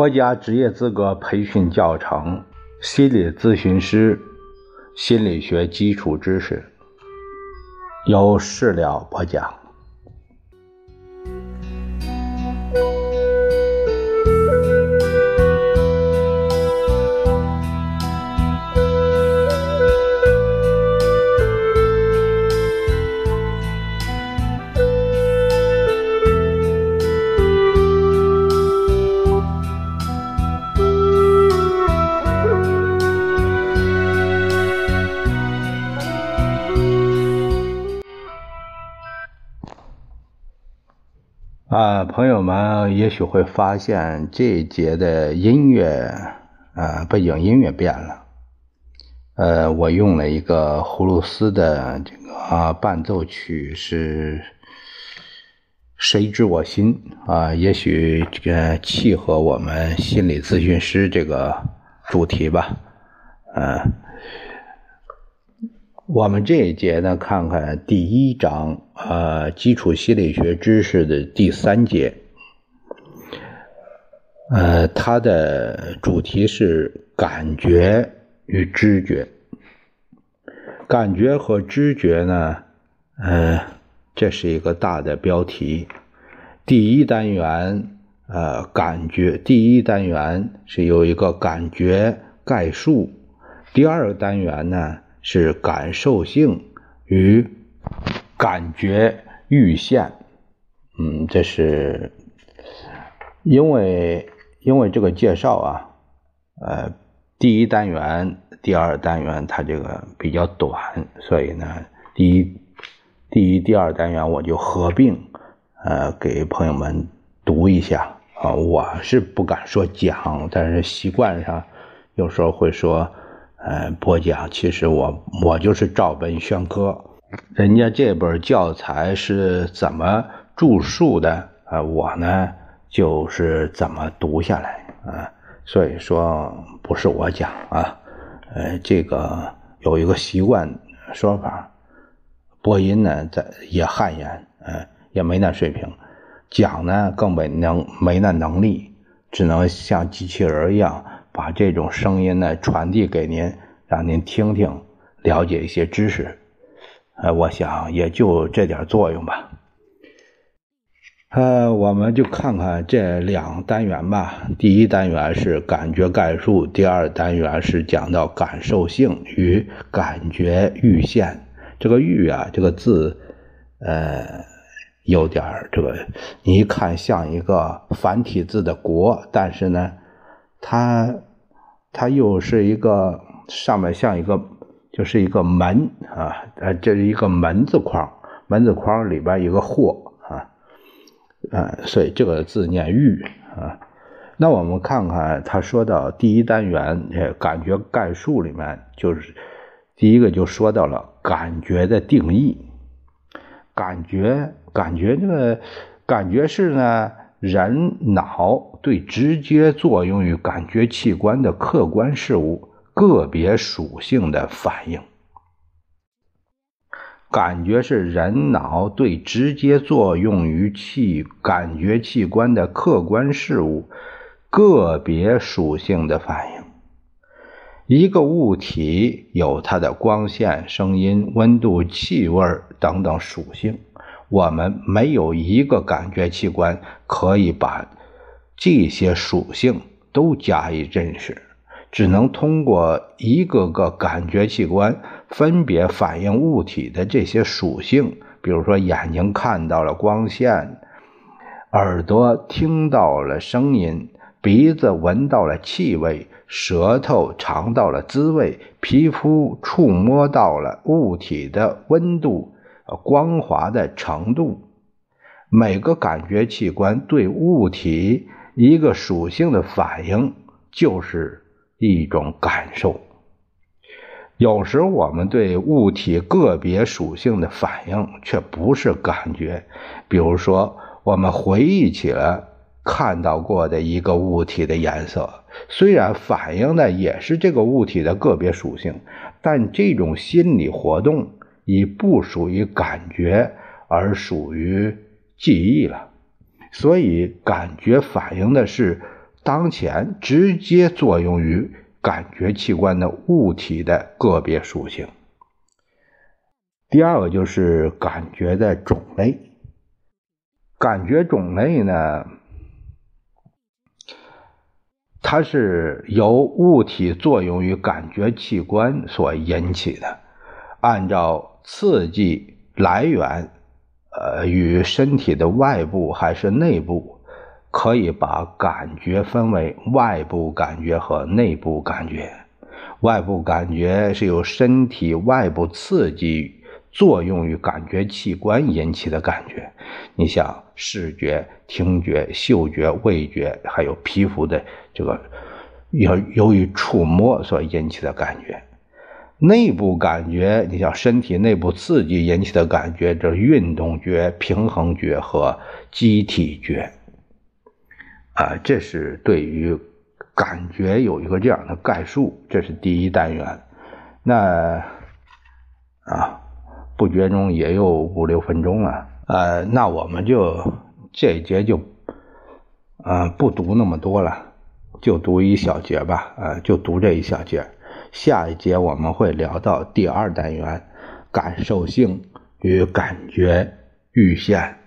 国家职业资格培训教程：心理咨询师心理学基础知识，由事了播讲。啊，朋友们也许会发现这一节的音乐，啊，背景音乐变了。呃，我用了一个葫芦丝的这个啊伴奏曲，是谁知我心啊？也许这个契合我们心理咨询师这个主题吧。嗯。我们这一节呢，看看第一章，呃，基础心理学知识的第三节，呃，它的主题是感觉与知觉。感觉和知觉呢，呃，这是一个大的标题。第一单元，呃，感觉，第一单元是有一个感觉概述。第二单元呢？是感受性与感觉阈限，嗯，这是因为因为这个介绍啊，呃，第一单元、第二单元它这个比较短，所以呢，第一、第一、第二单元我就合并，呃，给朋友们读一下啊。我是不敢说讲，但是习惯上有时候会说。呃，播讲其实我我就是照本宣科，人家这本教材是怎么著述的啊？我呢就是怎么读下来啊？所以说不是我讲啊，呃，这个有一个习惯说法，播音呢在也汗颜，呃，也没那水平，讲呢更没能没那能力，只能像机器人一样。把这种声音呢传递给您，让您听听，了解一些知识。呃，我想也就这点作用吧。呃，我们就看看这两单元吧。第一单元是感觉概述，第二单元是讲到感受性与感觉阈限。这个“阈”啊，这个字，呃，有点这个，你一看像一个繁体字的“国”，但是呢。它，它又是一个上面像一个，就是一个门啊，呃，这是一个门字框，门字框里边一个货啊，呃，所以这个字念玉啊。那我们看看，他说到第一单元呃感觉概述里面，就是第一个就说到了感觉的定义，感觉，感觉这个感觉是呢。人脑对直接作用于感觉器官的客观事物个别属性的反应，感觉是人脑对直接作用于器感觉器官的客观事物个别属性的反应。一个物体有它的光线、声音、温度、气味等等属性。我们没有一个感觉器官可以把这些属性都加以认识，只能通过一个个感觉器官分别反映物体的这些属性。比如说，眼睛看到了光线，耳朵听到了声音，鼻子闻到了气味，舌头尝到了滋味，皮肤触摸到了物体的温度。光滑的程度，每个感觉器官对物体一个属性的反应，就是一种感受。有时我们对物体个别属性的反应却不是感觉。比如说，我们回忆起了看到过的一个物体的颜色，虽然反映的也是这个物体的个别属性，但这种心理活动。已不属于感觉，而属于记忆了。所以，感觉反映的是当前直接作用于感觉器官的物体的个别属性。第二个就是感觉的种类，感觉种类呢，它是由物体作用于感觉器官所引起的，按照刺激来源，呃，与身体的外部还是内部，可以把感觉分为外部感觉和内部感觉。外部感觉是由身体外部刺激。作用于感觉器官引起的感觉，你像视觉、听觉、嗅觉、味觉，还有皮肤的这个，由由于触摸所引起的感觉。内部感觉，你像身体内部刺激引起的感觉，这运动觉、平衡觉和机体觉。啊，这是对于感觉有一个这样的概述。这是第一单元。那啊。不觉中也有五六分钟了，呃，那我们就这一节就，呃，不读那么多了，就读一小节吧，呃，就读这一小节。下一节我们会聊到第二单元，感受性与感觉阈限。